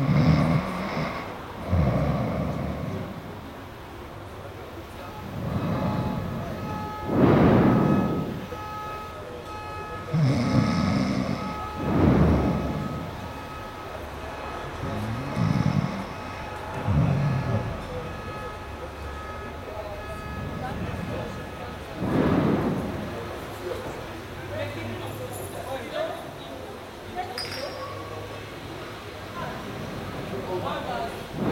Mm-hmm. Bahamas.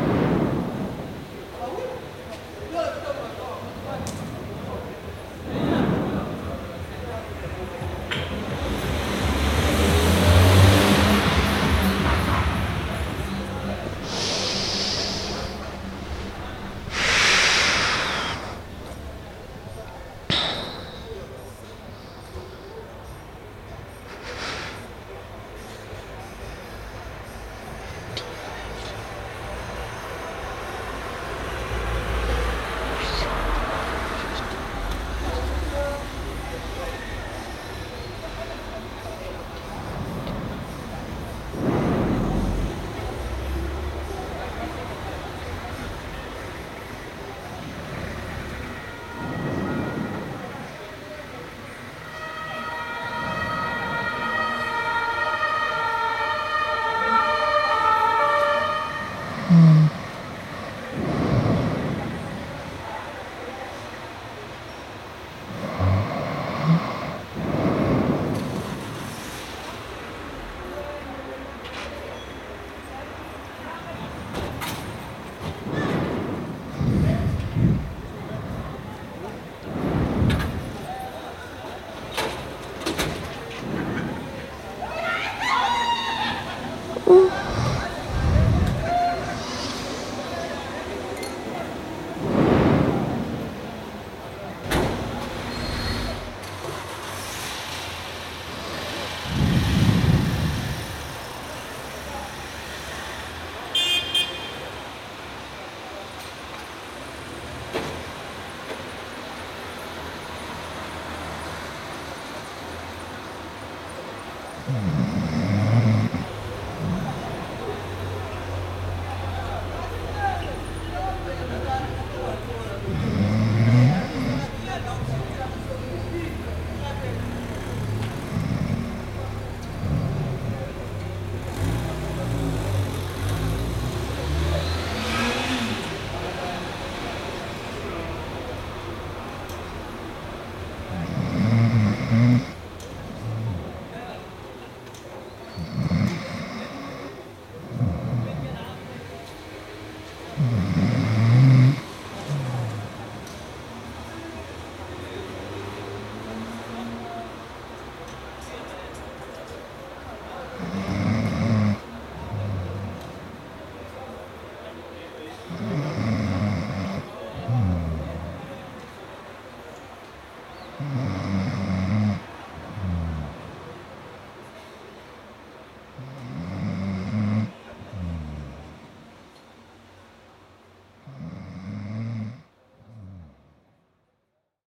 Mm-hmm.